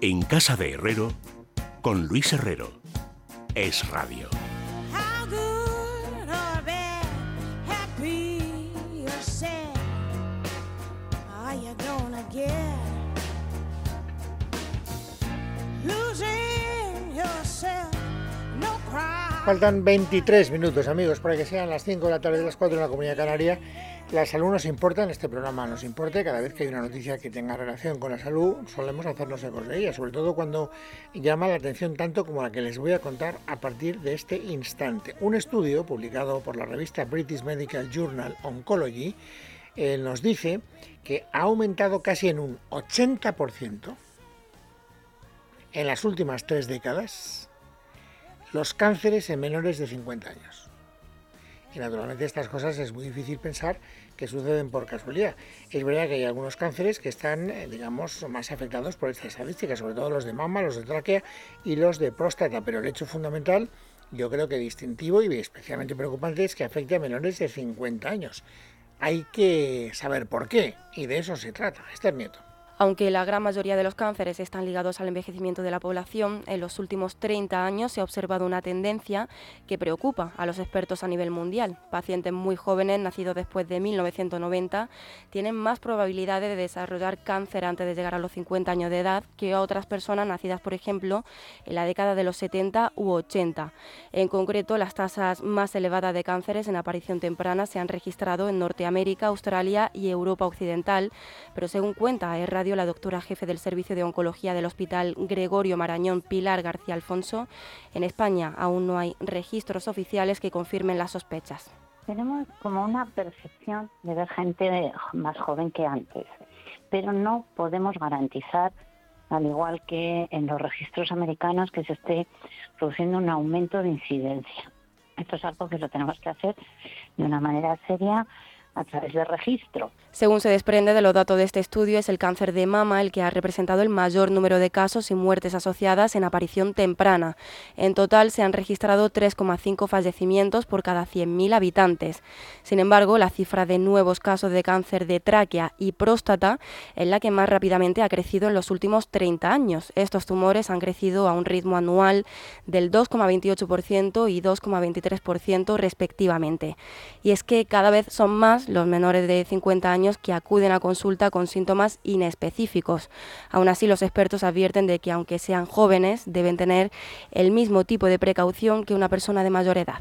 En Casa de Herrero, con Luis Herrero. Es Radio. Faltan 23 minutos, amigos, para que sean las 5 de la tarde de las 4 en la Comunidad Canaria. La salud nos importa, en este programa nos importa, cada vez que hay una noticia que tenga relación con la salud, solemos hacernos ecos de ella, sobre todo cuando llama la atención tanto como la que les voy a contar a partir de este instante. Un estudio publicado por la revista British Medical Journal Oncology eh, nos dice que ha aumentado casi en un 80% en las últimas tres décadas los cánceres en menores de 50 años. Y naturalmente estas cosas es muy difícil pensar que suceden por casualidad. Es verdad que hay algunos cánceres que están, eh, digamos, más afectados por esta estadística, sobre todo los de mama, los de tráquea y los de próstata, pero el hecho fundamental, yo creo que distintivo y especialmente preocupante es que afecte a menores de 50 años. Hay que saber por qué, y de eso se trata. Este es Nieto. Aunque la gran mayoría de los cánceres están ligados al envejecimiento de la población, en los últimos 30 años se ha observado una tendencia que preocupa a los expertos a nivel mundial. Pacientes muy jóvenes, nacidos después de 1990, tienen más probabilidades de desarrollar cáncer antes de llegar a los 50 años de edad que otras personas nacidas, por ejemplo, en la década de los 70 u 80. En concreto, las tasas más elevadas de cánceres en aparición temprana se han registrado en Norteamérica, Australia y Europa Occidental, pero según cuenta la doctora jefe del Servicio de Oncología del Hospital Gregorio Marañón, Pilar García Alfonso, en España aún no hay registros oficiales que confirmen las sospechas. Tenemos como una percepción de ver gente más joven que antes, pero no podemos garantizar, al igual que en los registros americanos, que se esté produciendo un aumento de incidencia. Esto es algo que lo tenemos que hacer de una manera seria a través del registro. Según se desprende de los datos de este estudio, es el cáncer de mama el que ha representado el mayor número de casos y muertes asociadas en aparición temprana. En total se han registrado 3,5 fallecimientos por cada 100.000 habitantes. Sin embargo, la cifra de nuevos casos de cáncer de tráquea y próstata es la que más rápidamente ha crecido en los últimos 30 años. Estos tumores han crecido a un ritmo anual del 2,28% y 2,23% respectivamente. Y es que cada vez son más los menores de 50 años que acuden a consulta con síntomas inespecíficos. Aún así, los expertos advierten de que aunque sean jóvenes, deben tener el mismo tipo de precaución que una persona de mayor edad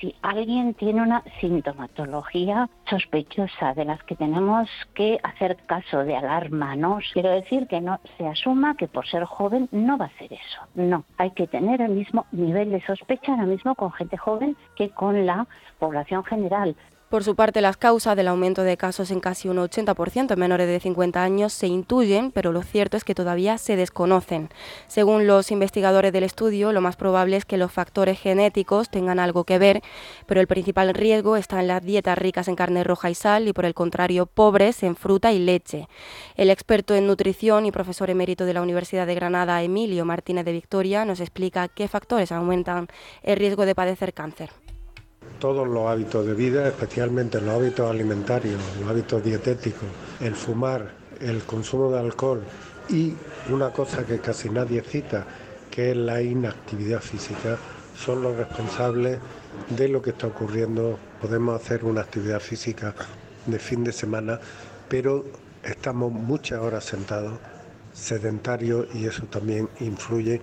si alguien tiene una sintomatología sospechosa de las que tenemos que hacer caso de alarma, ¿no? Quiero decir que no se asuma que por ser joven no va a hacer eso. No, hay que tener el mismo nivel de sospecha ahora mismo con gente joven que con la población general. Por su parte, las causas del aumento de casos en casi un 80% en menores de 50 años se intuyen, pero lo cierto es que todavía se desconocen. Según los investigadores del estudio, lo más probable es que los factores genéticos tengan algo que ver, pero el principal riesgo está en las dietas ricas en carne roja y sal y, por el contrario, pobres en fruta y leche. El experto en nutrición y profesor emérito de la Universidad de Granada, Emilio Martínez de Victoria, nos explica qué factores aumentan el riesgo de padecer cáncer todos los hábitos de vida, especialmente los hábitos alimentarios, los hábitos dietéticos, el fumar, el consumo de alcohol y una cosa que casi nadie cita, que es la inactividad física, son los responsables de lo que está ocurriendo. Podemos hacer una actividad física de fin de semana, pero estamos muchas horas sentados, sedentarios, y eso también influye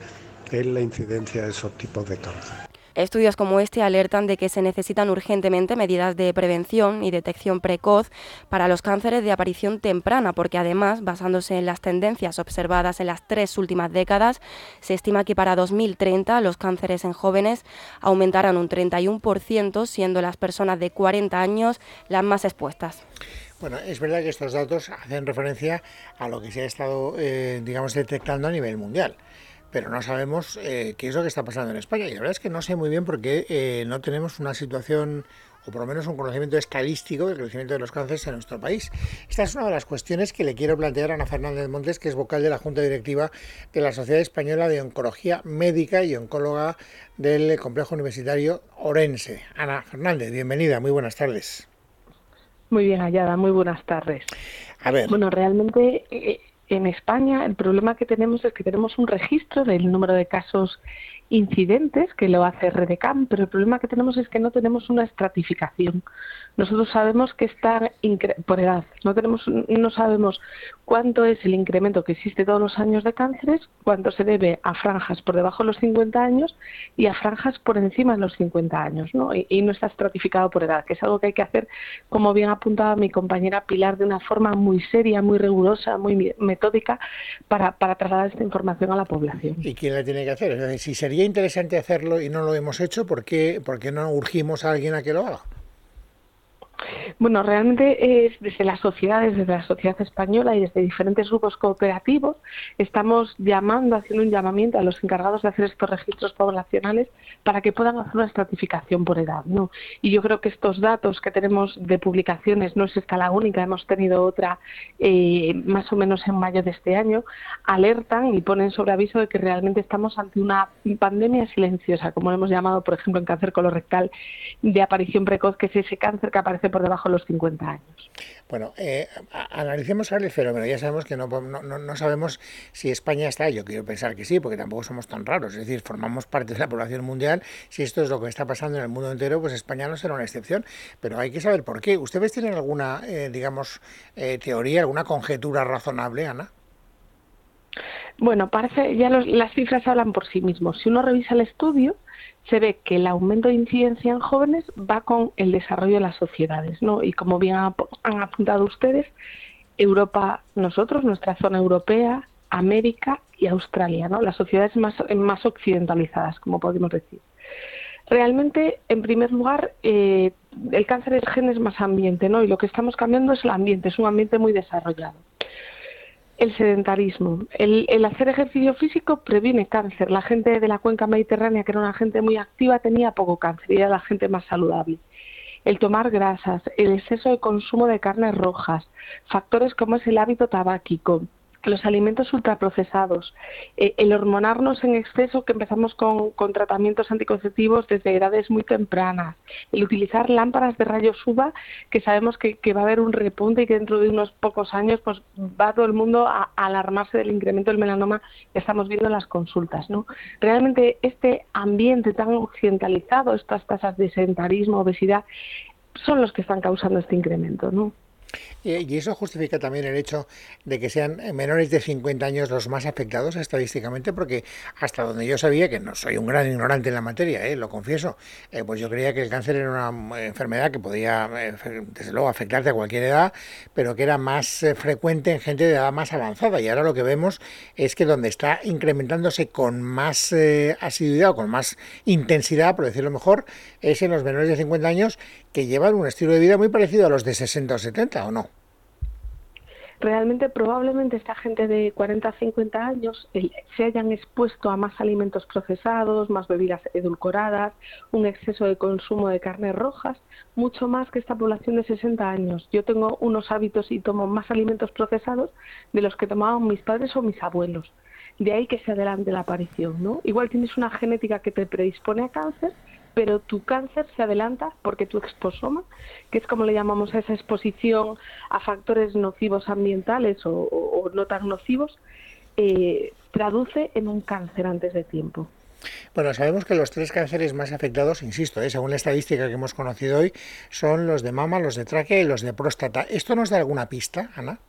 en la incidencia de esos tipos de cáncer. Estudios como este alertan de que se necesitan urgentemente medidas de prevención y detección precoz para los cánceres de aparición temprana, porque además, basándose en las tendencias observadas en las tres últimas décadas, se estima que para 2030 los cánceres en jóvenes aumentarán un 31%, siendo las personas de 40 años las más expuestas. Bueno, es verdad que estos datos hacen referencia a lo que se ha estado, eh, digamos, detectando a nivel mundial pero no sabemos eh, qué es lo que está pasando en España. Y la verdad es que no sé muy bien por qué eh, no tenemos una situación o por lo menos un conocimiento estadístico del crecimiento de los cánceres en nuestro país. Esta es una de las cuestiones que le quiero plantear a Ana Fernández Montes, que es vocal de la Junta Directiva de la Sociedad Española de Oncología Médica y oncóloga del Complejo Universitario Orense. Ana Fernández, bienvenida, muy buenas tardes. Muy bien hallada, muy buenas tardes. A ver. Bueno, realmente eh, en España el problema que tenemos es que tenemos un registro del número de casos incidentes que lo hace RDCAM, pero el problema que tenemos es que no tenemos una estratificación. Nosotros sabemos que está por edad, no tenemos no sabemos cuánto es el incremento que existe todos los años de cánceres, cuánto se debe a franjas por debajo de los 50 años y a franjas por encima de los 50 años, ¿no? Y, no está estratificado por edad, que es algo que hay que hacer, como bien apuntaba mi compañera Pilar, de una forma muy seria, muy rigurosa, muy metódica para, para trasladar esta información a la población. ¿Y quién la tiene que hacer? si sería interesante hacerlo y no lo hemos hecho, ¿por qué, por qué no urgimos a alguien a que lo haga? Bueno, realmente es desde las sociedades, desde la sociedad española y desde diferentes grupos cooperativos, estamos llamando, haciendo un llamamiento a los encargados de hacer estos registros poblacionales para que puedan hacer una estratificación por edad. ¿no? Y yo creo que estos datos que tenemos de publicaciones no es escala única, hemos tenido otra eh, más o menos en mayo de este año, alertan y ponen sobre aviso de que realmente estamos ante una pandemia silenciosa, como lo hemos llamado, por ejemplo, en cáncer colorectal de aparición precoz, que es ese cáncer que aparece por debajo de los 50 años. Bueno, eh, analicemos ahora el fenómeno. Ya sabemos que no, no, sabemos si España está, yo quiero pensar que sí, porque tampoco somos tan raros, es decir, formamos parte de la población mundial. Si esto es lo que está pasando en el mundo entero, pues España no será una excepción, pero hay que saber por qué. ¿Ustedes tienen alguna, eh, digamos, eh, teoría, alguna conjetura razonable, Ana? Bueno, parece, ya las cifras hablan por sí mismos. Si uno revisa el estudio, se ve que el aumento de incidencia en jóvenes va con el desarrollo de las sociedades, ¿no? Y como bien han apuntado ustedes, Europa, nosotros, nuestra zona europea, América y Australia, ¿no? Las sociedades más, más occidentalizadas, como podemos decir. Realmente, en primer lugar, eh, el cáncer del gen es más ambiente, ¿no? Y lo que estamos cambiando es el ambiente, es un ambiente muy desarrollado el sedentarismo. El, hacer ejercicio físico previene cáncer. La gente de la cuenca mediterránea, que era una gente muy activa, tenía poco cáncer y era la gente más saludable. El tomar grasas, el exceso de consumo de carnes rojas, factores como es el hábito tabáquico, los alimentos ultraprocesados, eh, el hormonarnos en exceso, que empezamos con, tratamientos anticonceptivos desde edades muy tempranas, el utilizar lámparas de rayos UVA, que sabemos que, va a haber un repunte y que dentro de unos pocos años pues va todo el mundo a, alarmarse del incremento del melanoma que estamos viendo en las consultas. ¿no? Realmente este ambiente tan occidentalizado, estas tasas de sedentarismo, obesidad, son los que están causando este incremento. ¿no? Y eso justifica también el hecho de que sean menores de 50 años los más afectados estadísticamente, porque hasta donde yo sabía, que no soy un gran ignorante en la materia, ¿eh? lo confieso, eh, pues yo creía que el cáncer era una enfermedad que podía, eh, desde luego, afectarte a cualquier edad, pero que era más frecuente en gente de edad más avanzada. Y ahora lo que vemos es que donde está incrementándose con más asiduidad o con más intensidad, por decirlo mejor, es en los menores de 50 años que llevan un estilo de vida muy parecido a los de 60 o 70, ¿o no? realmente probablemente esta gente de 40 a 50 años se hayan expuesto a más alimentos procesados, más bebidas edulcoradas, un exceso de consumo de carnes rojas, mucho más que esta población de 60 años. Yo tengo unos hábitos y tomo más alimentos procesados de los que tomaban mis padres o mis abuelos. De ahí que se adelante la aparición, ¿no? Igual tienes una genética que te predispone a cáncer, pero tu cáncer se adelanta porque tu exposoma, que es como le llamamos a esa exposición a factores nocivos ambientales o, no tan nocivos, eh, traduce en un cáncer antes de tiempo. Bueno, sabemos que los tres cánceres más afectados, insisto, eh, según la estadística que hemos conocido hoy, son los de mama, los de tráquea y los de próstata. ¿Esto nos da alguna pista, Ana?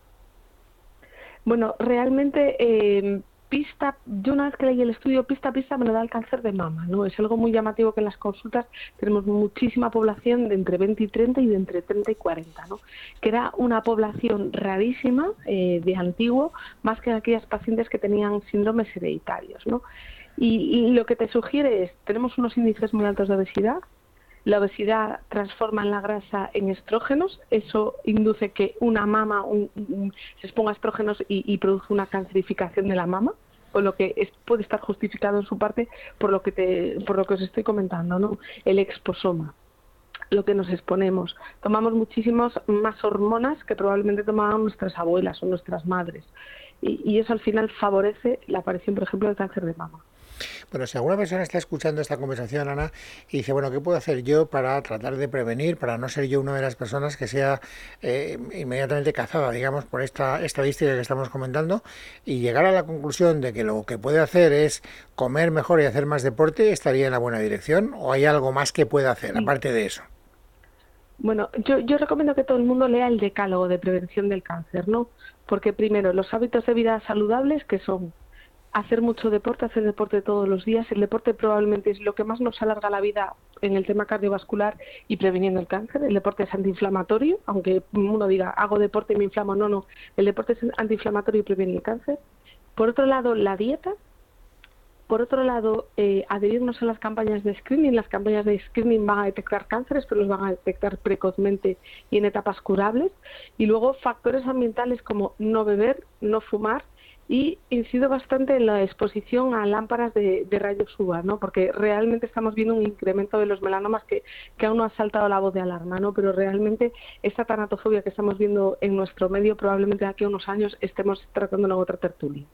Bueno, realmente eh, pista, yo una vez que leí el estudio pista a pista me lo da el cáncer de mama, ¿no? Es algo muy llamativo que en las consultas tenemos muchísima población de entre 20 y 30 y de entre 30 y 40, ¿no? Que era una población rarísima eh, de antiguo, más que aquellas pacientes que tenían síndromes hereditarios, ¿no? Y, lo que te sugiere es, tenemos unos índices muy altos de obesidad, la obesidad transforma en la grasa en estrógenos, eso induce que una mama se exponga a estrógenos y, y, produce una cancerificación de la mama o lo que puede estar justificado en su parte por lo que te, por lo que os estoy comentando, ¿no? El exposoma lo que nos exponemos. Tomamos muchísimas más hormonas que probablemente tomaban nuestras abuelas o nuestras madres. Y, y, eso al final favorece la aparición, por ejemplo, del cáncer de mama. Bueno, si alguna persona está escuchando esta conversación, Ana, y dice, bueno, ¿qué puedo hacer yo para tratar de prevenir, para no ser yo una de las personas que sea eh, inmediatamente cazada, digamos, por esta estadística que estamos comentando, y llegar a la conclusión de que lo que puede hacer es comer mejor y hacer más deporte, ¿estaría en la buena dirección? ¿O hay algo más que pueda hacer, aparte de eso? Bueno, yo, yo recomiendo que todo el mundo lea el decálogo de prevención del cáncer, ¿no? Porque primero, los hábitos de vida saludables, que son hacer mucho deporte, hacer deporte todos los días. El deporte probablemente es lo que más nos alarga la vida en el tema cardiovascular y previniendo el cáncer. El deporte es antiinflamatorio, aunque uno diga hago deporte y me inflamo, no, no. El deporte es antiinflamatorio y previene el cáncer. Por otro lado, la dieta. Por otro lado, eh, adherirnos a las campañas de screening. Las campañas de screening van a detectar cánceres, pero los van a detectar precozmente y en etapas curables. Y luego factores ambientales como no beber, no fumar, y incido bastante en la exposición a lámparas de, rayos UVA, ¿no? porque realmente estamos viendo un incremento de los melanomas que, aún no ha saltado la voz de alarma, ¿no? pero realmente esta tanatofobia que estamos viendo en nuestro medio probablemente de aquí a unos años estemos tratando en otra tertulia.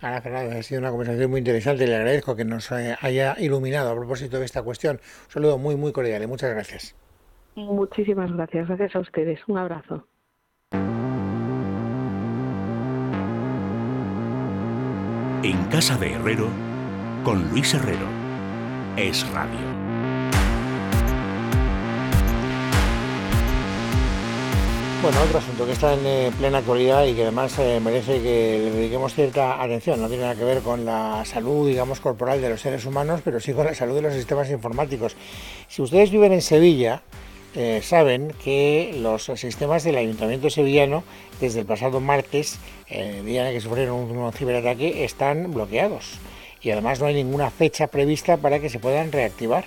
Ana Fernando, ha sido una conversación muy interesante y le agradezco que nos haya iluminado a propósito de esta cuestión. Un saludo muy, muy cordial y muchas gracias. Muchísimas gracias, gracias a ustedes. Un abrazo. En Casa de Herrero, con Luis Herrero. Es Radio. Bueno, otro asunto que está en eh, plena actualidad y que además eh, merece que le dediquemos cierta atención. No tiene nada que ver con la salud, digamos, corporal de los seres humanos, pero sí con la salud de los sistemas informáticos. Si ustedes viven en Sevilla, eh, saben que los sistemas del Ayuntamiento sevillano, desde el pasado martes, el día en el que sufrieron un, ciberataque, están bloqueados. Y además no hay ninguna fecha prevista para que se puedan reactivar.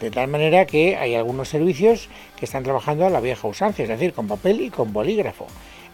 De tal manera que hay algunos servicios que están trabajando a la vieja usancia, es decir, con papel y con bolígrafo.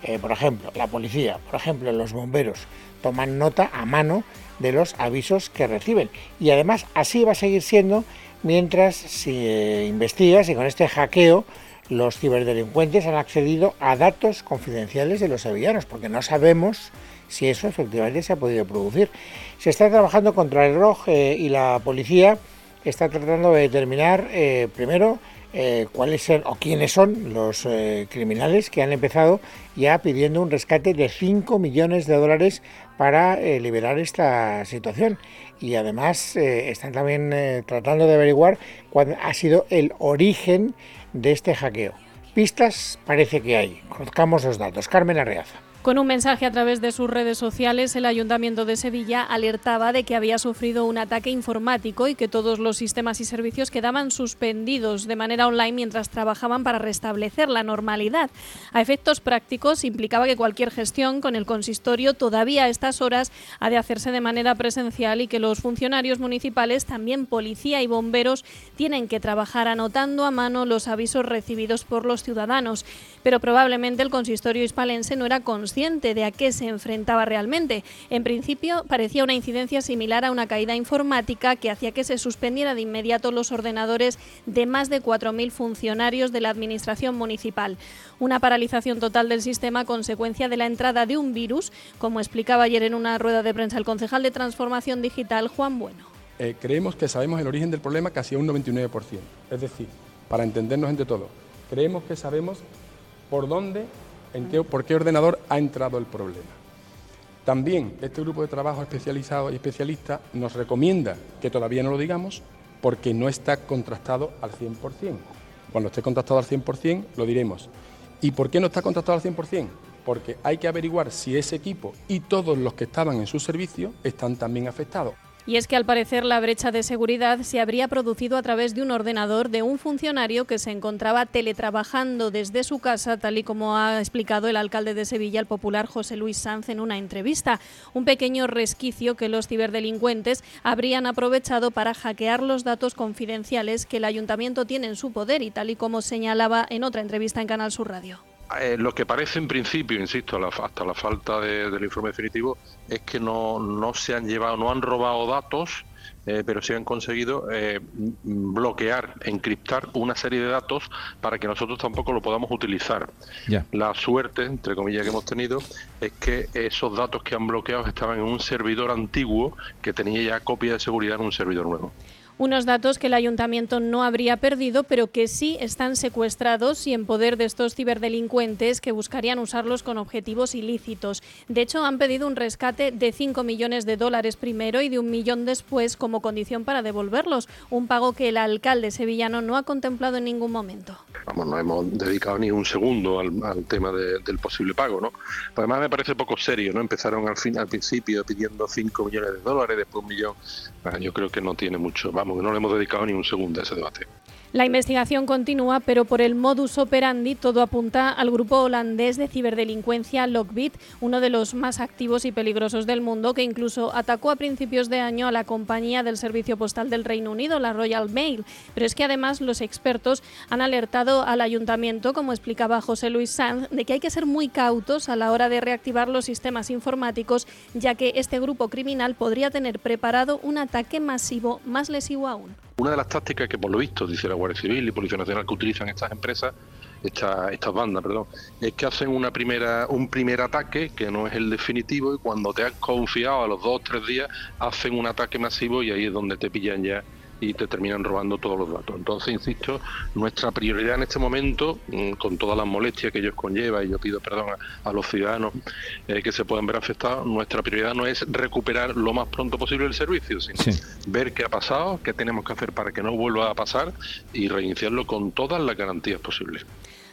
Eh, por ejemplo, la policía, por ejemplo, los bomberos toman nota a mano de los avisos que reciben. Y además así va a seguir siendo mientras se investiga si con este hackeo los ciberdelincuentes han accedido a datos confidenciales de los sevillanos, porque no sabemos si eso efectivamente se ha podido producir. Se está trabajando contra el ROG eh, y la policía está tratando de determinar eh, primero eh, cuáles son o quiénes son los criminales que han empezado ya pidiendo un rescate de 5 millones de dólares para liberar esta situación y además eh, están también eh, tratando de averiguar cuál ha sido el origen de este hackeo. Pistas parece que hay. Conozcamos los datos. Carmen Arreaza. Con un mensaje a través de sus redes sociales, el Ayuntamiento de Sevilla alertaba de que había sufrido un ataque informático y que todos los sistemas y servicios quedaban suspendidos de manera online mientras trabajaban para restablecer la normalidad. A efectos prácticos, implicaba que cualquier gestión con el consistorio todavía a estas horas ha de hacerse de manera presencial y que los funcionarios municipales, también policía y bomberos, tienen que trabajar anotando a mano los avisos recibidos por los ciudadanos. Pero probablemente el consistorio hispalense no era consciente de a qué se enfrentaba realmente. En principio parecía una incidencia similar a una caída informática que hacía que se suspendiera de inmediato los ordenadores de más de 4.000 funcionarios de la Administración municipal. Una paralización total del sistema consecuencia de la entrada de un virus, como explicaba ayer en una rueda de prensa el concejal de Transformación Digital, Juan Bueno. Eh, creemos que sabemos el origen del problema casi a un 99%. Es decir, para entendernos entre todos, creemos que sabemos por dónde por qué ordenador ha entrado el problema. También este grupo de trabajo especializado y especialista nos recomienda que todavía no lo digamos porque no está contrastado al 100%. Cuando esté contrastado al 100% lo diremos. ¿Y por qué no está contrastado al 100%? Porque hay que averiguar si ese equipo y todos los que estaban en su servicio están también afectados. Y es que al parecer la brecha de seguridad se habría producido a través de un ordenador de un funcionario que se encontraba teletrabajando desde su casa, tal y como ha explicado el alcalde de Sevilla, el popular José Luis Sanz, en una entrevista. Un pequeño resquicio que los ciberdelincuentes habrían aprovechado para hackear los datos confidenciales que el ayuntamiento tiene en su poder y tal y como señalaba en otra entrevista en Canal Sur Radio. Eh, lo que parece en principio, insisto, hasta la falta del informe definitivo, es que no, no se han llevado, no han robado datos eh, pero sí han conseguido eh, bloquear, encriptar una serie de datos para que nosotros tampoco lo podamos utilizar. La suerte, entre comillas, que hemos tenido es que esos datos que han bloqueado estaban en un servidor antiguo que tenía ya copia de seguridad en un servidor nuevo unos datos que el ayuntamiento no habría perdido, pero que sí están secuestrados y en poder de estos ciberdelincuentes que buscarían usarlos con objetivos ilícitos. De hecho, han pedido un rescate de 5 millones de dólares primero y de un millón después como condición para devolverlos, un pago que el alcalde sevillano no ha contemplado en ningún momento. Vamos, no hemos dedicado ni un segundo al, tema del posible pago, ¿no? Además me parece poco serio, ¿no? Empezaron al, fin, al principio pidiendo 5 millones de dólares, después un millón. yo creo que no tiene mucho no le hemos dedicado ni un segundo a ese debate. La investigación continúa, pero por el modus operandi todo apunta al grupo holandés de ciberdelincuencia Lockbit, uno de los más activos y peligrosos del mundo, que incluso atacó a principios de año a la compañía del servicio postal del Reino Unido, la Royal Mail. Pero es que además los expertos han alertado al ayuntamiento, como explicaba José Luis Sanz, de que hay que ser muy cautos a la hora de reactivar los sistemas informáticos, ya que este grupo criminal podría tener preparado un ataque masivo más lesivo aún. Una de las tácticas que por lo visto dice la Guardia Civil y Policía Nacional que utilizan estas empresas, esta, estas bandas, perdón, es que hacen una primera, un primer ataque que no es el definitivo y cuando te has confiado a los dos o tres días hacen un ataque masivo y ahí es donde te pillan ya y te terminan robando todos los datos. Entonces, insisto, nuestra prioridad en este momento, mm, con todas las molestias que ellos conlleva, y yo pido perdón a, los ciudadanos eh, que se puedan ver afectados, nuestra prioridad no es recuperar lo más pronto posible el servicio, sino ver qué ha pasado, qué tenemos que hacer para que no vuelva a pasar y reiniciarlo con todas las garantías posibles.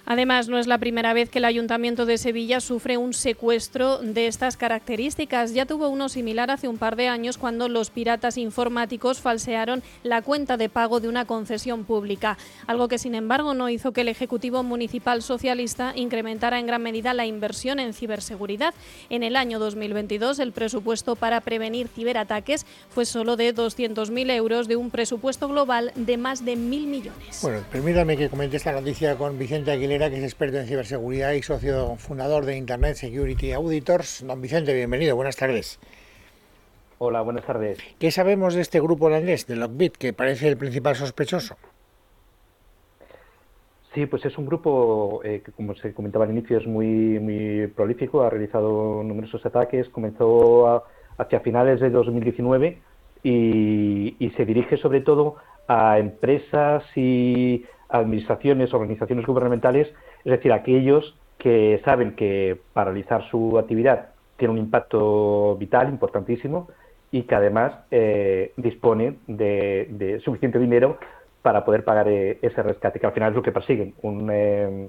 Además, no es la primera vez que el Ayuntamiento de Sevilla sufre un secuestro de estas características. Ya tuvo uno similar hace un par de años cuando los piratas informáticos falsearon la cuenta de pago de una concesión pública, algo que sin embargo no hizo que el Ejecutivo Municipal Socialista incrementara en gran medida la inversión en ciberseguridad. En el año 2022 el presupuesto para prevenir ciberataques fue solo de 200.000 euros de un presupuesto global de más de mil millones. Bueno, permítame que comente esta noticia con Vicente Aguilera que es experto en ciberseguridad y socio fundador de Internet Security Auditors. Don Vicente, bienvenido, buenas tardes. Hola, buenas tardes. ¿Qué sabemos de este grupo holandés, de Lockbit, que parece el principal sospechoso? Sí, pues es un grupo eh, que, como se comentaba al inicio, es muy, muy prolífico, ha realizado numerosos ataques, comenzó hacia finales de 2019 y, y se dirige sobre todo a empresas y administraciones, organizaciones gubernamentales, es decir, aquellos que saben que paralizar su actividad tiene un impacto vital importantísimo y que además eh, disponen de, suficiente dinero para poder pagar eh, ese rescate, que al final es lo que persiguen, un, eh,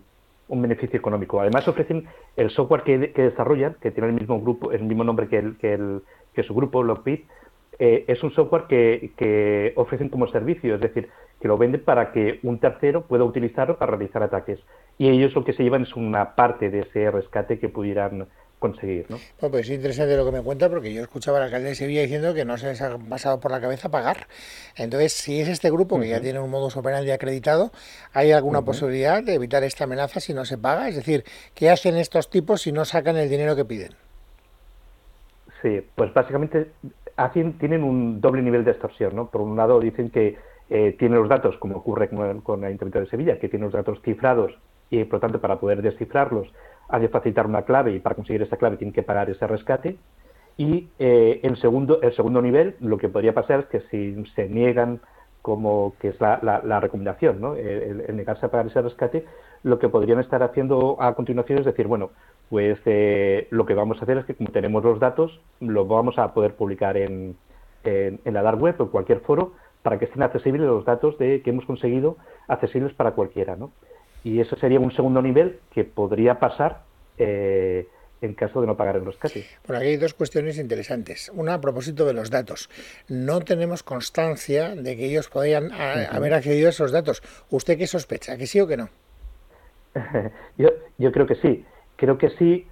un beneficio económico. Además ofrecen el software que, desarrollan, que tiene el mismo grupo, el mismo nombre que, el, que, el, que su grupo, Lockbit, es un software que, ofrecen como servicio, es decir, que lo venden para que un tercero pueda utilizarlo para realizar ataques. Y ellos lo que se llevan es una parte de ese rescate que pudieran conseguir. ¿no? pues es interesante lo que me cuenta porque yo escuchaba al alcalde de Sevilla diciendo que no se les ha pasado por la cabeza pagar. Entonces, si es este grupo que ya tiene un modus operandi acreditado, ¿hay alguna posibilidad de evitar esta amenaza si no se paga? Es decir, ¿qué hacen estos tipos si no sacan el dinero que piden? Sí, pues básicamente hacen, tienen un doble nivel de extorsión. ¿no? Por un lado dicen que eh, tiene los datos, como ocurre con con el, de Sevilla, que tiene los datos cifrados y, por lo tanto, para poder descifrarlos ha de facilitar una clave y para conseguir esa clave tiene que pagar ese rescate. Y eh, segundo, el segundo nivel, lo que podría pasar es que si se niegan, como que es la, la, recomendación, ¿no? el, negarse a pagar ese rescate, lo que podrían estar haciendo a continuación es decir, bueno, pues eh, lo que vamos a hacer es que como tenemos los datos, los vamos a poder publicar en, en, en la dark web o en cualquier foro para que estén accesibles los datos de, que hemos conseguido accesibles para cualquiera. ¿no? Y eso sería un segundo nivel que podría pasar eh, en caso de no pagar el rescate. Bueno, aquí hay dos cuestiones interesantes. Una a propósito de los datos. No tenemos constancia de que ellos podrían haber accedido a esos datos. ¿Usted qué sospecha? ¿Que sí o que no? yo, yo creo que sí. Creo que sí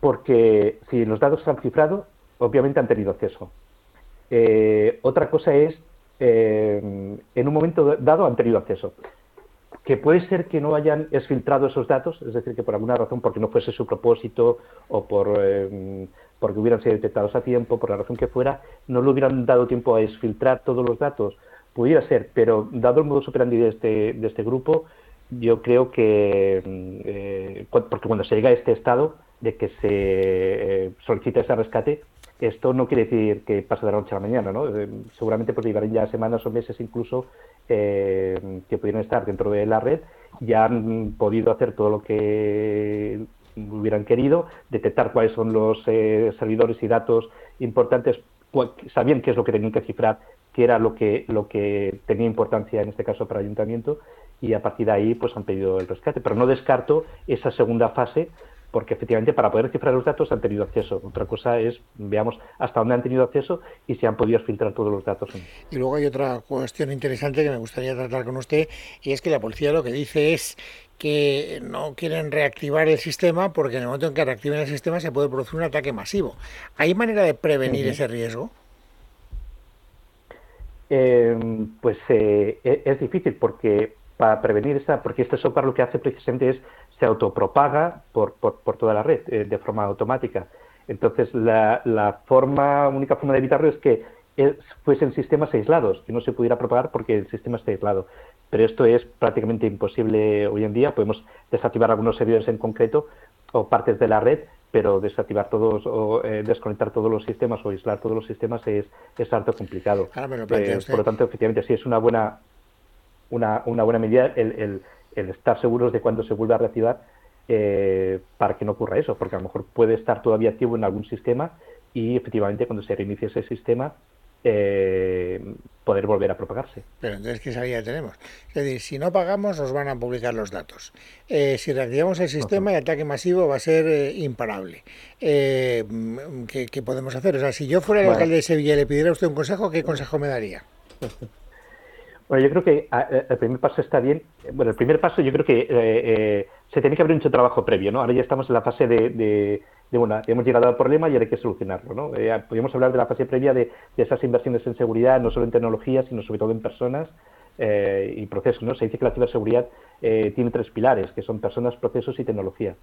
porque si los datos se han cifrado, obviamente han tenido acceso. Eh, otra cosa es eh, en un momento dado han tenido acceso. que puede ser que no hayan exfiltrado esos datos, es decir, que por alguna razón, porque no fuese su propósito o por eh, porque hubieran sido detectados a tiempo, por la razón que fuera, no le hubieran dado tiempo a exfiltrar todos los datos. Pudiera ser, pero dado el modo operandi de este, de este grupo, yo creo que, mm, eh, porque cuando se llega a este estado de que se eh, solicita ese rescate, esto no quiere decir que pase de la noche a la mañana, ¿no? Eh, seguramente pues llevarán ya semanas o meses incluso eh, que pudieran estar dentro de la red, ya han podido hacer todo lo que hubieran querido, detectar cuáles son los eh, servidores y datos importantes, sabían qué es lo que tenían que cifrar, qué era lo que, lo que tenía importancia en este caso para el ayuntamiento y a partir de ahí pues han pedido el rescate. Pero no descarto esa segunda fase porque efectivamente para poder cifrar los datos han tenido acceso. Otra cosa es, veamos hasta dónde han tenido acceso y si han podido filtrar todos los datos. Y luego hay otra cuestión interesante que me gustaría tratar con usted, y es que la policía lo que dice es que no quieren reactivar el sistema porque en el momento en que reactiven el sistema se puede producir un ataque masivo. ¿Hay manera de prevenir ese riesgo? Em, pues eh, e-, es difícil porque para prevenir esa, porque este software lo que hace precisamente es se autopropaga por, por, toda la red eh, de forma automática. Entonces, la, la, forma, única forma de evitarlo es que fuesen sistemas aislados, que no se pudiera propagar porque el sistema está aislado. Pero esto es prácticamente imposible hoy en día. Podemos desactivar algunos servidores en concreto o partes de la red, pero desactivar todos o eh, desconectar todos los sistemas o aislar todos los sistemas es, es harto complicado. Eh, por lo tanto, efectivamente, sí es una buena, una, una buena medida el, el el estar seguros de cuándo se vuelve a reactivar eh, para que no ocurra eso, porque a lo mejor puede estar todavía activo en algún sistema y efectivamente cuando se reinicie ese sistema eh, poder volver a propagarse. Pero entonces, ¿qué salida tenemos? Es decir, si no pagamos, nos van a publicar los datos. Eh, si reactivamos el sistema, el ataque masivo va a ser imparable. ¿qué, podemos hacer? O sea, si yo fuera el alcalde de Sevilla y le pidiera a usted un consejo, ¿qué consejo me daría? Bueno, yo creo que ah, eh, el primer paso está bien. Bueno, el primer paso yo creo que eh, eh, se tiene que haber hecho trabajo previo, ¿no? Ahora ya estamos en la fase de, de, bueno, hemos llegado al problema y ahora hay que solucionarlo, ¿no? podríamos hablar de la fase previa de, esas inversiones en seguridad, no solo en tecnología, sino sobre todo en personas y procesos, ¿no? Se dice que la ciberseguridad tiene tres pilares, que son personas, procesos y tecnología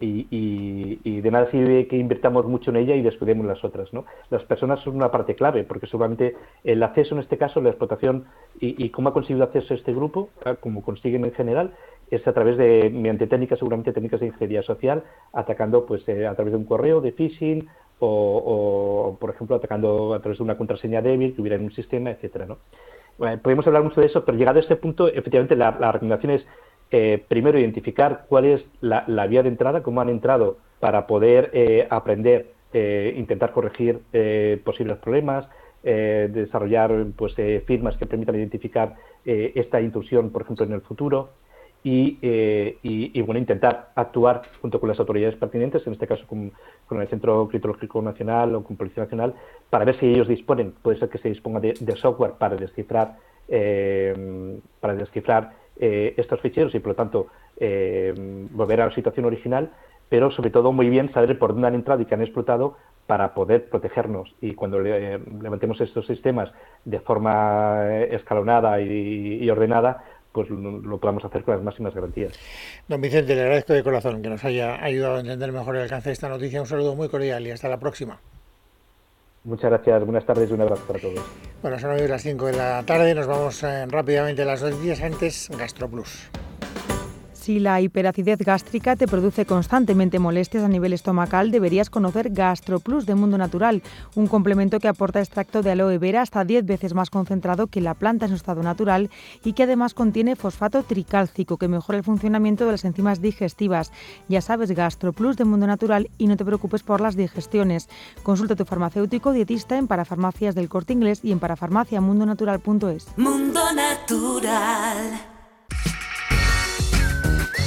y, de nada sirve que invirtamos mucho en ella y descuidemos las otras. ¿no? Las personas son una parte clave, porque seguramente el acceso en este caso, la explotación y, cómo ha conseguido acceso este grupo, ah, como consiguen en general, es a través de, mediante técnicas, seguramente técnicas de ingeniería social, atacando pues eh, a través de un correo de phishing o, por ejemplo, atacando a través de una contraseña débil que hubiera en un sistema, etcétera, ¿no? podemos hablar mucho de eso, pero llegado a este punto, efectivamente, la recomendación es eh, primero identificar cuál es la, vía de entrada, cómo han entrado para poder eh, aprender, eh, intentar corregir posibles problemas, desarrollar pues, firmas que permitan identificar esta intrusión, por ejemplo, en el futuro. Y, bueno, intentar actuar junto con las autoridades pertinentes, en este caso con, el Centro Criptológico Nacional o con Policía Nacional, para ver si ellos disponen, puede ser que se disponga de, de software para descifrar, para descifrar eh, estos ficheros y por lo tanto eh, volver a la situación original, pero sobre todo muy bien saber por dónde han entrado y que han explotado para poder protegernos y cuando levantemos estos sistemas de forma eh, escalonada y, ordenada, pues lo, podamos hacer con las máximas garantías. Don Vicente, le agradezco de corazón que nos haya ayudado a entender mejor el alcance de esta noticia. Un saludo muy cordial y hasta la próxima. Muchas gracias, buenas tardes y un abrazo para todos. Bueno, son hoy las 5 de la tarde, nos vamos eh, rápidamente a las noticias antes, GastroPlus. Si la hiperacidez gástrica te produce constantemente molestias a nivel estomacal, deberías conocer GastroPlus de Mundo Natural, un complemento que aporta extracto de aloe vera hasta 10 veces más concentrado que la planta en su estado natural y que además contiene fosfato tricálcico que mejora el funcionamiento de las enzimas digestivas. Ya sabes, GastroPlus de Mundo Natural y no te preocupes por las digestiones. Consulta a tu farmacéutico dietista en Parafarmacias del Corte Inglés y en parafarmaciamundonatural.es. Mundo Natural.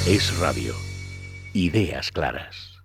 Es radio. Ideas claras.